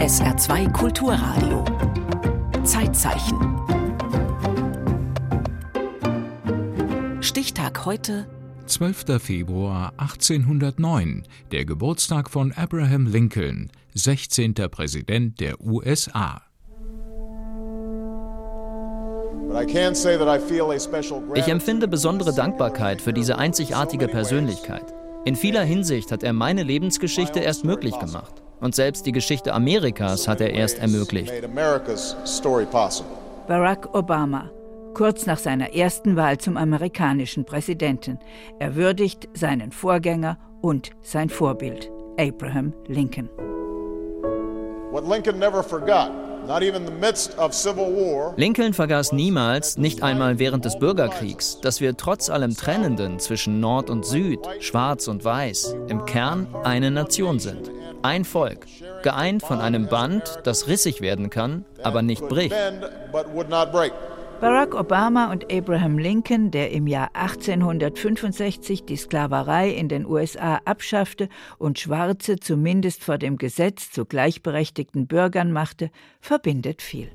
SR2 Kulturradio. Zeitzeichen. Stichtag heute 12. Februar 1809, der Geburtstag von Abraham Lincoln, 16. Präsident der USA. Ich empfinde besondere Dankbarkeit für diese einzigartige Persönlichkeit. In vieler Hinsicht hat er meine Lebensgeschichte erst möglich gemacht. Und selbst die Geschichte Amerikas hat er erst ermöglicht. Barack Obama, kurz nach seiner ersten Wahl zum amerikanischen Präsidenten. Er würdigt seinen Vorgänger und sein Vorbild, Abraham Lincoln. What Lincoln never forgot Lincoln vergaß niemals, nicht einmal während des Bürgerkriegs, dass wir trotz allem Trennenden zwischen Nord und Süd, Schwarz und Weiß, im Kern eine Nation sind. Ein Volk, geeint von einem Band, das rissig werden kann, aber nicht bricht. Barack Obama und Abraham Lincoln, der im Jahr 1865 die Sklaverei in den USA abschaffte und Schwarze zumindest vor dem Gesetz zu gleichberechtigten Bürgern machte, verbindet viel.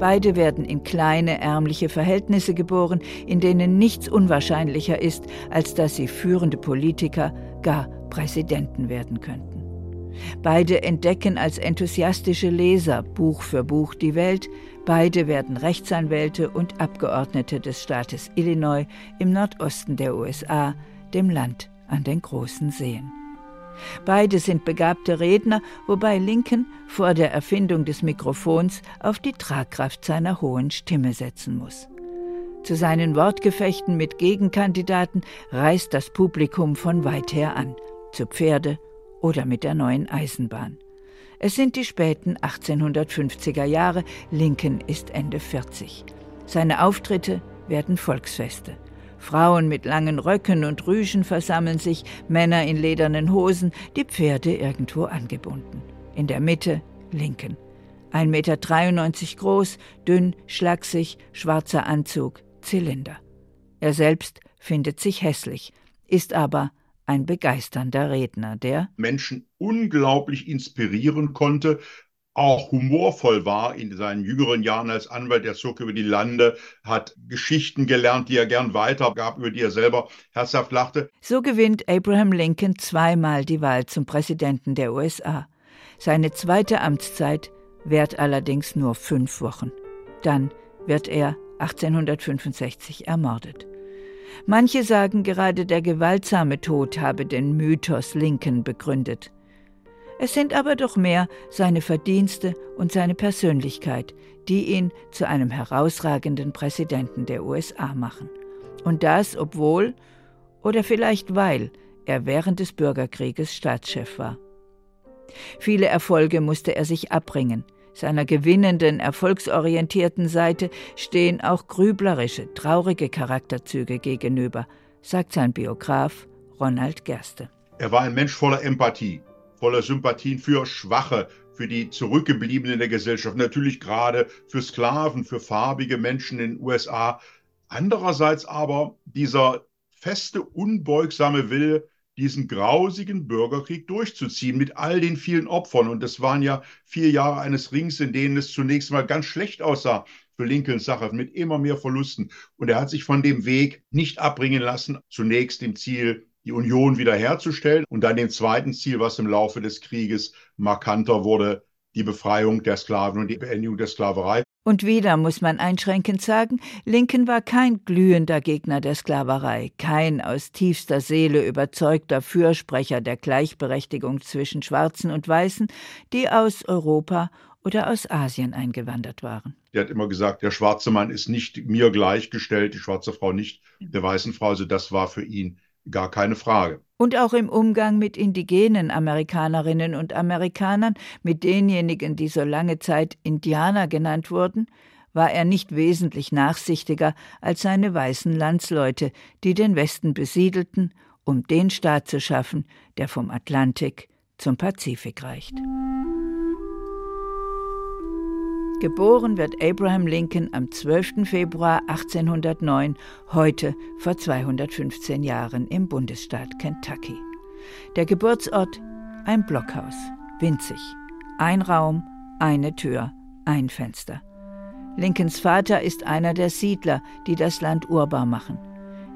Beide werden in kleine, ärmliche Verhältnisse geboren, in denen nichts unwahrscheinlicher ist, als dass sie führende Politiker, gar Präsidenten werden könnten. Beide entdecken als enthusiastische Leser Buch für Buch die Welt, beide werden Rechtsanwälte und Abgeordnete des Staates Illinois im Nordosten der USA, dem Land an den großen Seen. Beide sind begabte Redner, wobei Lincoln vor der Erfindung des Mikrofons auf die Tragkraft seiner hohen Stimme setzen muss. Zu seinen Wortgefechten mit Gegenkandidaten reist das Publikum von weit her an, zu Pferde oder mit der neuen Eisenbahn. Es sind die späten 1850er Jahre, Lincoln ist Ende 40. Seine Auftritte werden Volksfeste. Frauen mit langen Röcken und Rüschen versammeln sich, Männer in ledernen Hosen, die Pferde irgendwo angebunden. In der Mitte Lincoln. 1,93 Meter groß, dünn, schlaksig, schwarzer Anzug, Zylinder. Er selbst findet sich hässlich, ist aber ein begeisternder Redner, der Menschen unglaublich inspirieren konnte, auch humorvoll war in seinen jüngeren Jahren als Anwalt. Er zog über die Lande, hat Geschichten gelernt, die er gern weitergab, über die er selber herzhaft lachte. So gewinnt Abraham Lincoln zweimal die Wahl zum Präsidenten der USA. Seine zweite Amtszeit währt allerdings nur fünf Wochen. Dann wird er 1865 ermordet. Manche sagen, gerade der gewaltsame Tod habe den Mythos Lincoln begründet. Es sind aber doch mehr seine Verdienste und seine Persönlichkeit, die ihn zu einem herausragenden Präsidenten der USA machen. Und das, obwohl oder vielleicht weil er während des Bürgerkrieges Staatschef war. Viele Erfolge musste er sich abbringen. Seiner gewinnenden, erfolgsorientierten Seite stehen auch grüblerische, traurige Charakterzüge gegenüber, sagt sein Biograf Ronald Gerste. Er war ein Mensch voller Empathie, voller Sympathien für Schwache, für die Zurückgebliebenen der Gesellschaft, natürlich gerade für Sklaven, für farbige Menschen in den USA. Andererseits aber dieser feste, unbeugsame Wille, diesen grausigen Bürgerkrieg durchzuziehen mit all den vielen Opfern. Und das waren ja vier Jahre eines Rings, in denen es zunächst mal ganz schlecht aussah für Lincolns Sache mit immer mehr Verlusten. Und er hat sich von dem Weg nicht abbringen lassen, zunächst dem Ziel, die Union wiederherzustellen und dann dem zweiten Ziel, was im Laufe des Krieges markanter wurde, die Befreiung der Sklaven und die Beendigung der Sklaverei. Und wieder muss man einschränkend sagen, Lincoln war kein glühender Gegner der Sklaverei, kein aus tiefster Seele überzeugter Fürsprecher der Gleichberechtigung zwischen Schwarzen und Weißen, die aus Europa oder aus Asien eingewandert waren. Er hat immer gesagt, der schwarze Mann ist nicht mir gleichgestellt, die schwarze Frau nicht der weißen Frau. Also das war für ihn gar keine Frage. Und auch im Umgang mit indigenen Amerikanerinnen und Amerikanern, mit denjenigen, die so lange Zeit Indianer genannt wurden, war er nicht wesentlich nachsichtiger als seine weißen Landsleute, die den Westen besiedelten, um den Staat zu schaffen, der vom Atlantik zum Pazifik reicht. Geboren wird Abraham Lincoln am 12. Februar 1809, heute vor 215 Jahren im Bundesstaat Kentucky. Der Geburtsort ein Blockhaus. winzig. Ein Raum, eine Tür, ein Fenster. Lincolns Vater ist einer der Siedler, die das Land urbar machen.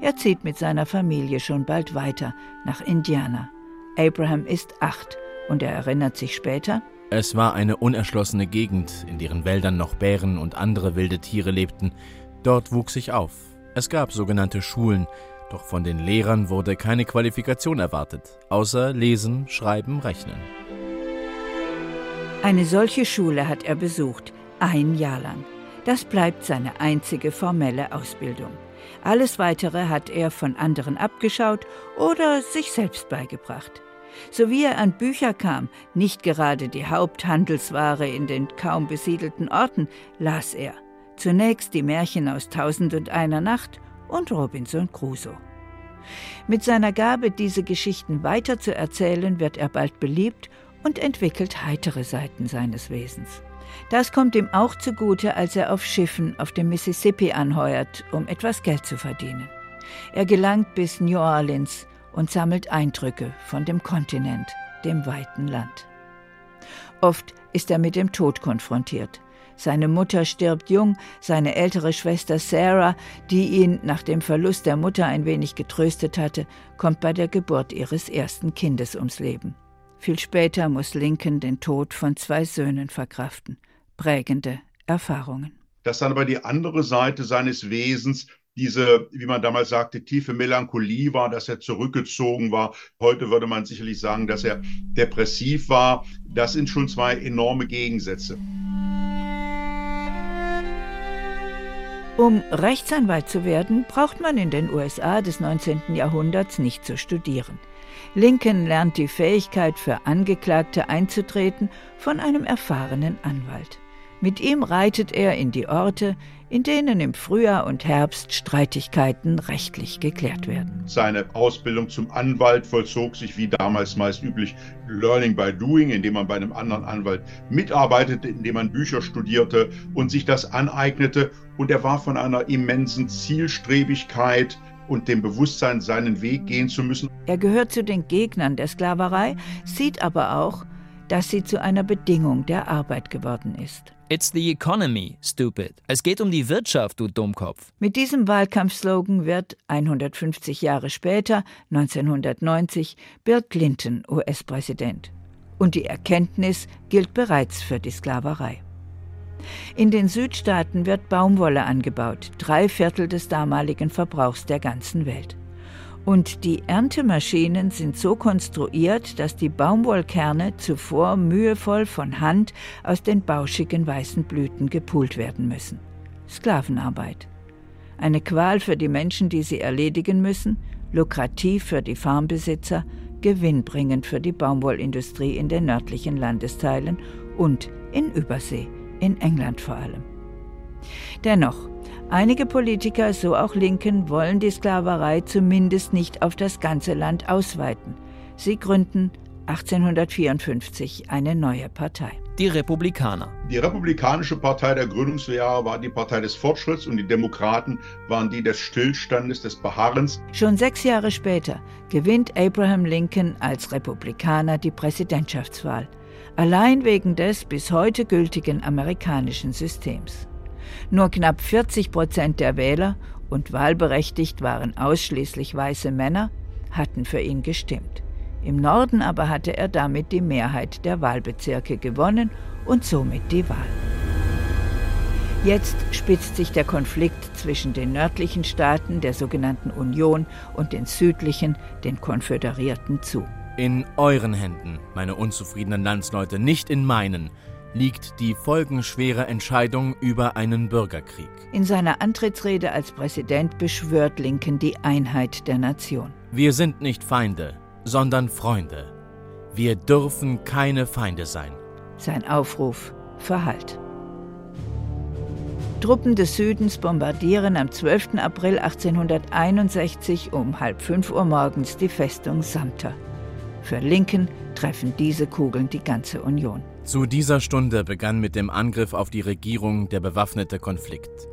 Er zieht mit seiner Familie schon bald weiter nach Indiana. Abraham ist acht und er erinnert sich später, es war eine unerschlossene Gegend, in deren Wäldern noch Bären und andere wilde Tiere lebten. Dort wuchs ich auf. Es gab sogenannte Schulen, doch von den Lehrern wurde keine Qualifikation erwartet, außer Lesen, Schreiben, Rechnen. Eine solche Schule hat er besucht, ein Jahr lang. Das bleibt seine einzige formelle Ausbildung. Alles Weitere hat er von anderen abgeschaut oder sich selbst beigebracht. So wie er an Bücher kam, nicht gerade die Haupthandelsware in den kaum besiedelten Orten, las er. Zunächst die Märchen aus Tausend und einer Nacht und Robinson Crusoe. Mit seiner Gabe, diese Geschichten weiterzuerzählen, wird er bald beliebt und entwickelt heitere Seiten seines Wesens. Das kommt ihm auch zugute, als er auf Schiffen auf dem Mississippi anheuert, um etwas Geld zu verdienen. Er gelangt bis New Orleans und sammelt Eindrücke von dem Kontinent, dem weiten Land. Oft ist er mit dem Tod konfrontiert. Seine Mutter stirbt jung, seine ältere Schwester Sarah, die ihn nach dem Verlust der Mutter ein wenig getröstet hatte, kommt bei der Geburt ihres ersten Kindes ums Leben. Viel später muss Lincoln den Tod von zwei Söhnen verkraften. Prägende Erfahrungen. Das dann aber die andere Seite seines Wesens, diese, wie man damals sagte, tiefe Melancholie war, dass er zurückgezogen war. Heute würde man sicherlich sagen, dass er depressiv war. Das sind schon zwei enorme Gegensätze. Um Rechtsanwalt zu werden, braucht man in den USA des 19. Jahrhunderts nicht zu studieren. Lincoln lernt die Fähigkeit für Angeklagte einzutreten von einem erfahrenen Anwalt. Mit ihm reitet er in die Orte, in denen im Frühjahr und Herbst Streitigkeiten rechtlich geklärt werden. Seine Ausbildung zum Anwalt vollzog sich wie damals meist üblich Learning by Doing, indem man bei einem anderen Anwalt mitarbeitete, indem man Bücher studierte und sich das aneignete. Und er war von einer immensen Zielstrebigkeit und dem Bewusstsein, seinen Weg gehen zu müssen. Er gehört zu den Gegnern der Sklaverei, sieht aber auch, dass sie zu einer Bedingung der Arbeit geworden ist. It's the economy, stupid. Es geht um die Wirtschaft, du Dummkopf. Mit diesem Wahlkampfslogan wird 150 Jahre später, 1990, Bill Clinton US-Präsident. Und die Erkenntnis gilt bereits für die Sklaverei. In den Südstaaten wird Baumwolle angebaut, drei Viertel des damaligen Verbrauchs der ganzen Welt. Und die Erntemaschinen sind so konstruiert, dass die Baumwollkerne zuvor mühevoll von Hand aus den bauschigen weißen Blüten gepult werden müssen. Sklavenarbeit. Eine Qual für die Menschen, die sie erledigen müssen, lukrativ für die Farmbesitzer, gewinnbringend für die Baumwollindustrie in den nördlichen Landesteilen und in Übersee, in England vor allem. Dennoch, Einige Politiker, so auch Linken, wollen die Sklaverei zumindest nicht auf das ganze Land ausweiten. Sie gründen 1854 eine neue Partei. Die Republikaner. Die Republikanische Partei der Gründungsjahre war die Partei des Fortschritts und die Demokraten waren die des Stillstandes, des Beharrens. Schon sechs Jahre später gewinnt Abraham Lincoln als Republikaner die Präsidentschaftswahl, allein wegen des bis heute gültigen amerikanischen Systems. Nur knapp 40 Prozent der Wähler und wahlberechtigt waren ausschließlich weiße Männer, hatten für ihn gestimmt. Im Norden aber hatte er damit die Mehrheit der Wahlbezirke gewonnen und somit die Wahl. Jetzt spitzt sich der Konflikt zwischen den nördlichen Staaten der sogenannten Union und den südlichen, den Konföderierten, zu. In euren Händen, meine unzufriedenen Landsleute, nicht in meinen, liegt die folgenschwere Entscheidung über einen Bürgerkrieg. In seiner Antrittsrede als Präsident beschwört Lincoln die Einheit der Nation. Wir sind nicht Feinde, sondern Freunde. Wir dürfen keine Feinde sein. Sein Aufruf verhallt. Truppen des Südens bombardieren am 12. April 1861 um halb fünf Uhr morgens die Festung Sumter. Für Lincoln treffen diese Kugeln die ganze Union. Zu dieser Stunde begann mit dem Angriff auf die Regierung der bewaffnete Konflikt.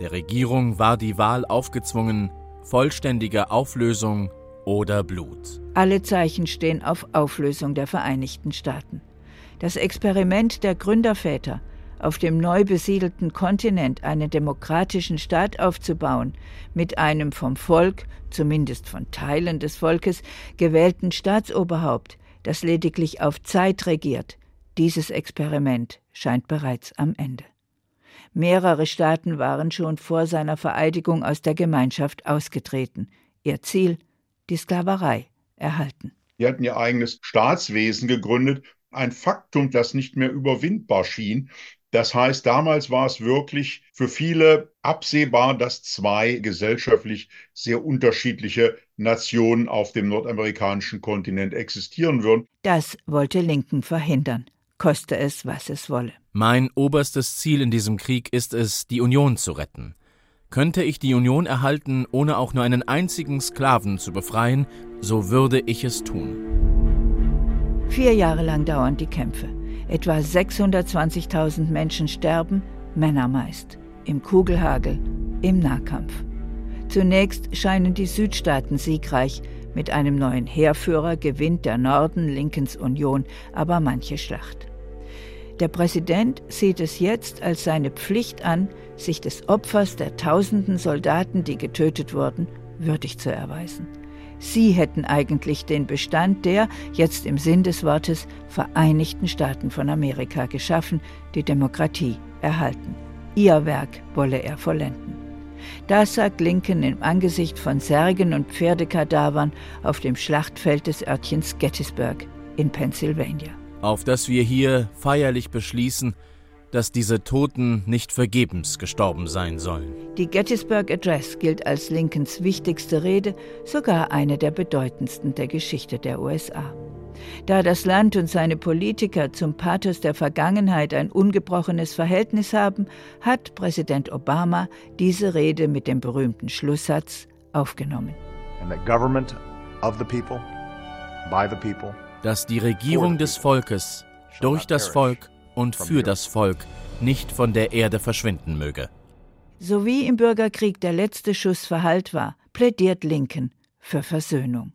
Der Regierung war die Wahl aufgezwungen, vollständige Auflösung oder Blut. Alle Zeichen stehen auf Auflösung der Vereinigten Staaten. Das Experiment der Gründerväter, auf dem neu besiedelten Kontinent einen demokratischen Staat aufzubauen, mit einem vom Volk, zumindest von Teilen des Volkes, gewählten Staatsoberhaupt, das lediglich auf Zeit regiert, dieses Experiment scheint bereits am Ende. Mehrere Staaten waren schon vor seiner Vereidigung aus der Gemeinschaft ausgetreten. Ihr Ziel die Sklaverei erhalten. Die hatten ihr eigenes Staatswesen gegründet, ein Faktum, das nicht mehr überwindbar schien. Das heißt, damals war es wirklich für viele absehbar, dass zwei gesellschaftlich sehr unterschiedliche Nationen auf dem nordamerikanischen Kontinent existieren würden. Das wollte Lincoln verhindern, koste es, was es wolle. Mein oberstes Ziel in diesem Krieg ist es, die Union zu retten. Könnte ich die Union erhalten, ohne auch nur einen einzigen Sklaven zu befreien, so würde ich es tun. Vier Jahre lang dauern die Kämpfe. Etwa 620.000 Menschen sterben, Männer meist, im Kugelhagel, im Nahkampf. Zunächst scheinen die Südstaaten siegreich, mit einem neuen Heerführer gewinnt der Norden Lincolns Union aber manche Schlacht. Der Präsident sieht es jetzt als seine Pflicht an, sich des Opfers der tausenden Soldaten, die getötet wurden, würdig zu erweisen. Sie hätten eigentlich den Bestand der, jetzt im Sinn des Wortes, Vereinigten Staaten von Amerika geschaffen, die Demokratie erhalten. Ihr Werk wolle er vollenden. Das sagt Lincoln im Angesicht von Särgen und Pferdekadavern auf dem Schlachtfeld des Örtchens Gettysburg in Pennsylvania. Auf dass wir hier feierlich beschließen, dass diese Toten nicht vergebens gestorben sein sollen. Die Gettysburg Address gilt als Lincolns wichtigste Rede, sogar eine der bedeutendsten der Geschichte der USA. Da das Land und seine Politiker zum Pathos der Vergangenheit ein ungebrochenes Verhältnis haben, hat Präsident Obama diese Rede mit dem berühmten Schlusssatz aufgenommen. Dass die Regierung des Volkes durch das Volk und für das Volk nicht von der Erde verschwinden möge. So wie im Bürgerkrieg der letzte Schuss verhallt war, plädiert Lincoln für Versöhnung.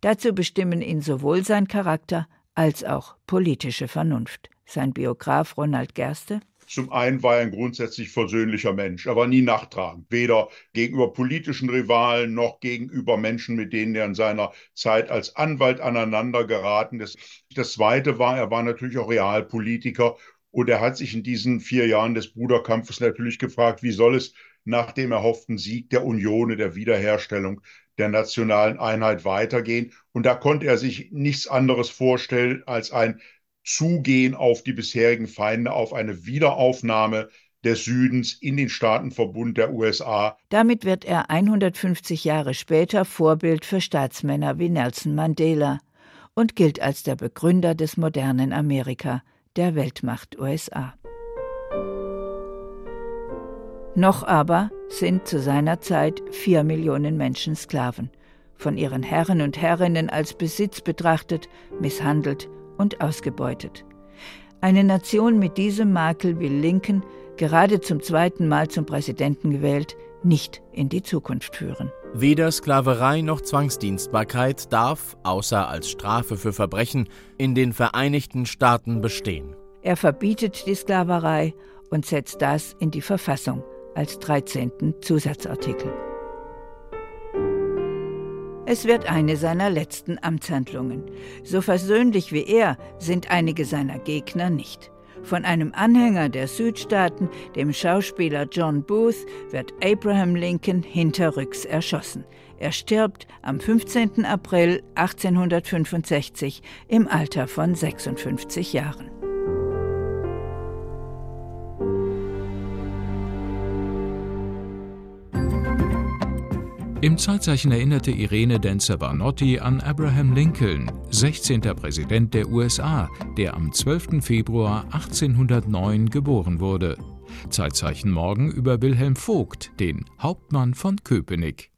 Dazu bestimmen ihn sowohl sein Charakter als auch politische Vernunft. Sein Biograf Ronald Gerste zum einen war er ein grundsätzlich versöhnlicher Mensch. Er war nie nachtragend, weder gegenüber politischen Rivalen noch gegenüber Menschen, mit denen er in seiner Zeit als Anwalt aneinander geraten ist. Das Zweite war, er war natürlich auch Realpolitiker und er hat sich in diesen vier Jahren des Bruderkampfes natürlich gefragt, wie soll es nach dem erhofften Sieg der Union, der Wiederherstellung der nationalen Einheit weitergehen. Und da konnte er sich nichts anderes vorstellen als ein Zugehen auf die bisherigen Feinde, auf eine Wiederaufnahme des Südens in den Staatenverbund der USA. Damit wird er 150 Jahre später Vorbild für Staatsmänner wie Nelson Mandela und gilt als der Begründer des modernen Amerika, der Weltmacht USA. Noch aber sind zu seiner Zeit vier Millionen Menschen Sklaven, von ihren Herren und Herrinnen als Besitz betrachtet, misshandelt und ausgebeutet. Eine Nation mit diesem Makel will Lincoln, gerade zum zweiten Mal zum Präsidenten gewählt, nicht in die Zukunft führen. Weder Sklaverei noch Zwangsdienstbarkeit darf, außer als Strafe für Verbrechen, in den Vereinigten Staaten bestehen. Er verbietet die Sklaverei und setzt das in die Verfassung als 13. Zusatzartikel. Es wird eine seiner letzten Amtshandlungen. So versöhnlich wie er sind einige seiner Gegner nicht. Von einem Anhänger der Südstaaten, dem Schauspieler John Booth, wird Abraham Lincoln hinterrücks erschossen. Er stirbt am 15. April 1865 im Alter von 56 Jahren. Im Zeitzeichen erinnerte Irene Denzer-Barnotti an Abraham Lincoln, 16. Präsident der USA, der am 12. Februar 1809 geboren wurde. Zeitzeichen morgen über Wilhelm Vogt, den Hauptmann von Köpenick.